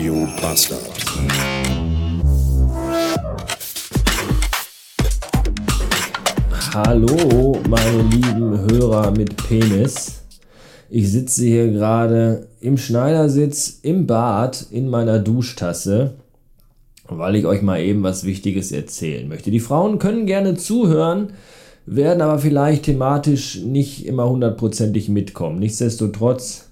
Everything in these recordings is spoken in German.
Radio Bastard. Hallo, meine lieben Hörer mit Penis. Ich sitze hier gerade im Schneidersitz im Bad in meiner Duschtasse, weil ich euch mal eben was Wichtiges erzählen möchte. Die Frauen können gerne zuhören, werden aber vielleicht thematisch nicht immer hundertprozentig mitkommen. Nichtsdestotrotz,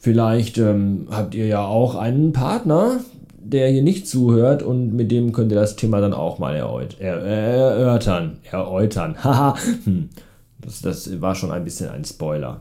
vielleicht ähm, habt ihr ja auch einen Partner, der hier nicht zuhört und mit dem könnt ihr das Thema dann auch mal er erörtern. Erläutern. Haha. Hm. das, das war schon ein bisschen ein Spoiler.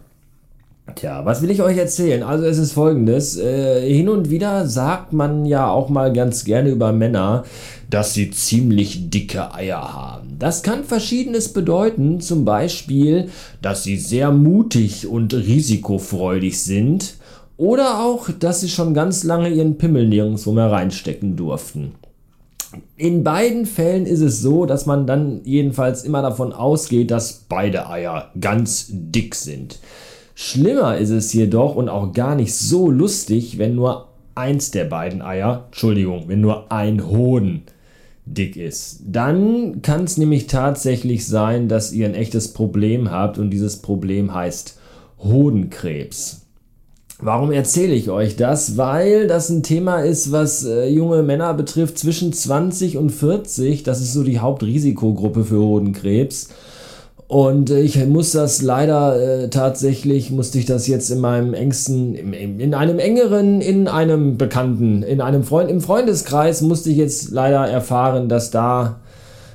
Tja, was will ich euch erzählen? Also es ist folgendes. Äh, hin und wieder sagt man ja auch mal ganz gerne über Männer, dass sie ziemlich dicke Eier haben. Das kann verschiedenes bedeuten. Zum Beispiel, dass sie sehr mutig und risikofreudig sind. Oder auch, dass sie schon ganz lange ihren Pimmel nirgendwo mehr reinstecken durften. In beiden Fällen ist es so, dass man dann jedenfalls immer davon ausgeht, dass beide Eier ganz dick sind. Schlimmer ist es jedoch und auch gar nicht so lustig, wenn nur eins der beiden Eier, Entschuldigung, wenn nur ein Hoden dick ist. Dann kann es nämlich tatsächlich sein, dass ihr ein echtes Problem habt und dieses Problem heißt Hodenkrebs. Warum erzähle ich euch das? Weil das ein Thema ist, was äh, junge Männer betrifft zwischen 20 und 40. Das ist so die Hauptrisikogruppe für Hodenkrebs. Und äh, ich muss das leider äh, tatsächlich, musste ich das jetzt in meinem engsten, in, in einem engeren, in einem Bekannten, in einem Freund, im Freundeskreis musste ich jetzt leider erfahren, dass da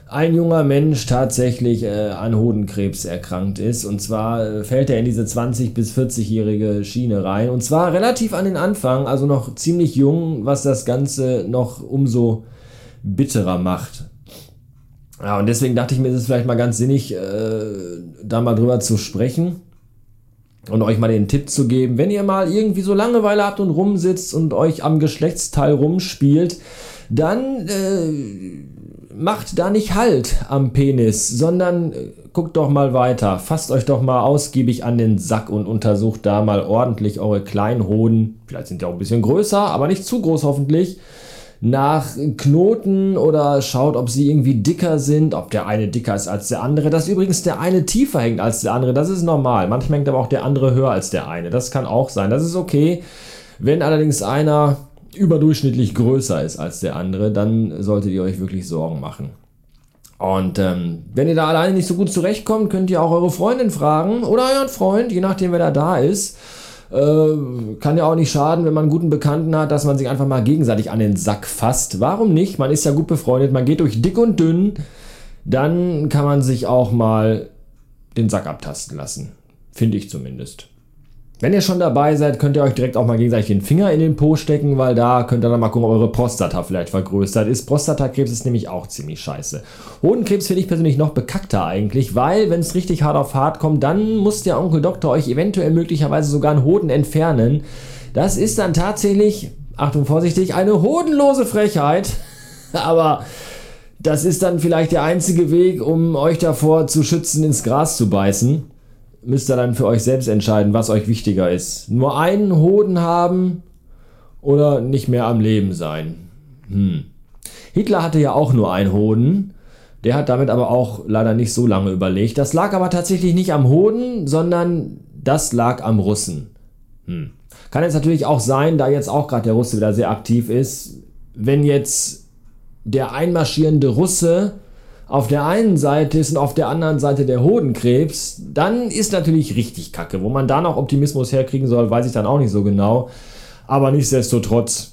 ein junger Mensch tatsächlich äh, an Hodenkrebs erkrankt ist. Und zwar äh, fällt er in diese 20- bis 40-jährige Schiene rein. Und zwar relativ an den Anfang, also noch ziemlich jung, was das Ganze noch umso bitterer macht. Ja, und deswegen dachte ich mir, es ist vielleicht mal ganz sinnig, äh, da mal drüber zu sprechen und euch mal den Tipp zu geben, wenn ihr mal irgendwie so Langeweile habt und rumsitzt und euch am Geschlechtsteil rumspielt, dann äh, macht da nicht Halt am Penis, sondern äh, guckt doch mal weiter. Fasst euch doch mal ausgiebig an den Sack und untersucht da mal ordentlich eure kleinen Hoden. Vielleicht sind die auch ein bisschen größer, aber nicht zu groß hoffentlich. Nach Knoten oder schaut, ob sie irgendwie dicker sind, ob der eine dicker ist als der andere. Dass übrigens der eine tiefer hängt als der andere, das ist normal. Manchmal hängt aber auch der andere höher als der eine. Das kann auch sein. Das ist okay. Wenn allerdings einer überdurchschnittlich größer ist als der andere, dann solltet ihr euch wirklich Sorgen machen. Und ähm, wenn ihr da alleine nicht so gut zurechtkommt, könnt ihr auch eure Freundin fragen oder euren Freund, je nachdem wer da da ist. Äh, kann ja auch nicht schaden, wenn man einen guten Bekannten hat, dass man sich einfach mal gegenseitig an den Sack fasst. Warum nicht? Man ist ja gut befreundet, man geht durch dick und dünn. Dann kann man sich auch mal den Sack abtasten lassen. Finde ich zumindest. Wenn ihr schon dabei seid, könnt ihr euch direkt auch mal gegenseitig den Finger in den Po stecken, weil da könnt ihr dann mal gucken, ob eure Prostata vielleicht vergrößert ist. Prostatakrebs ist nämlich auch ziemlich scheiße. Hodenkrebs finde ich persönlich noch bekackter eigentlich, weil wenn es richtig hart auf hart kommt, dann muss der Onkel Doktor euch eventuell möglicherweise sogar einen Hoden entfernen. Das ist dann tatsächlich, Achtung vorsichtig, eine hodenlose Frechheit. Aber das ist dann vielleicht der einzige Weg, um euch davor zu schützen, ins Gras zu beißen müsst ihr dann für euch selbst entscheiden, was euch wichtiger ist. Nur einen Hoden haben oder nicht mehr am Leben sein. Hm. Hitler hatte ja auch nur einen Hoden. Der hat damit aber auch leider nicht so lange überlegt. Das lag aber tatsächlich nicht am Hoden, sondern das lag am Russen. Hm. Kann jetzt natürlich auch sein, da jetzt auch gerade der Russe wieder sehr aktiv ist, wenn jetzt der einmarschierende Russe auf der einen Seite ist und auf der anderen Seite der Hodenkrebs, dann ist natürlich richtig kacke. Wo man da noch Optimismus herkriegen soll, weiß ich dann auch nicht so genau. Aber nichtsdestotrotz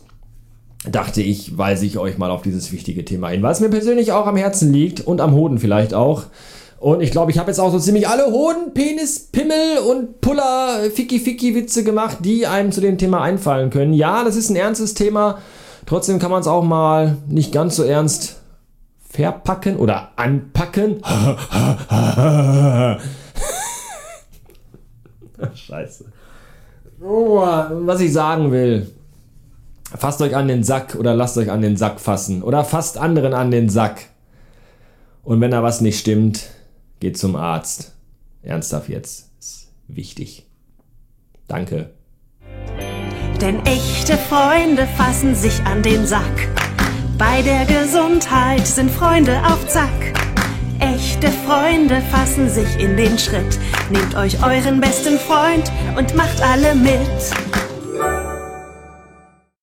dachte ich, weise ich euch mal auf dieses wichtige Thema hin, weil es mir persönlich auch am Herzen liegt und am Hoden vielleicht auch. Und ich glaube, ich habe jetzt auch so ziemlich alle Hoden, Penis, Pimmel und Puller, Ficky-Ficky-Witze gemacht, die einem zu dem Thema einfallen können. Ja, das ist ein ernstes Thema. Trotzdem kann man es auch mal nicht ganz so ernst verpacken oder anpacken. Scheiße. Oh, was ich sagen will. Fasst euch an den Sack oder lasst euch an den Sack fassen. Oder fasst anderen an den Sack. Und wenn da was nicht stimmt, geht zum Arzt. Ernsthaft jetzt. Ist wichtig. Danke. Denn echte Freunde fassen sich an den Sack. Bei der Gesundheit sind Freunde auf Zack. Echte Freunde fassen sich in den Schritt. Nehmt euch euren besten Freund und macht alle mit.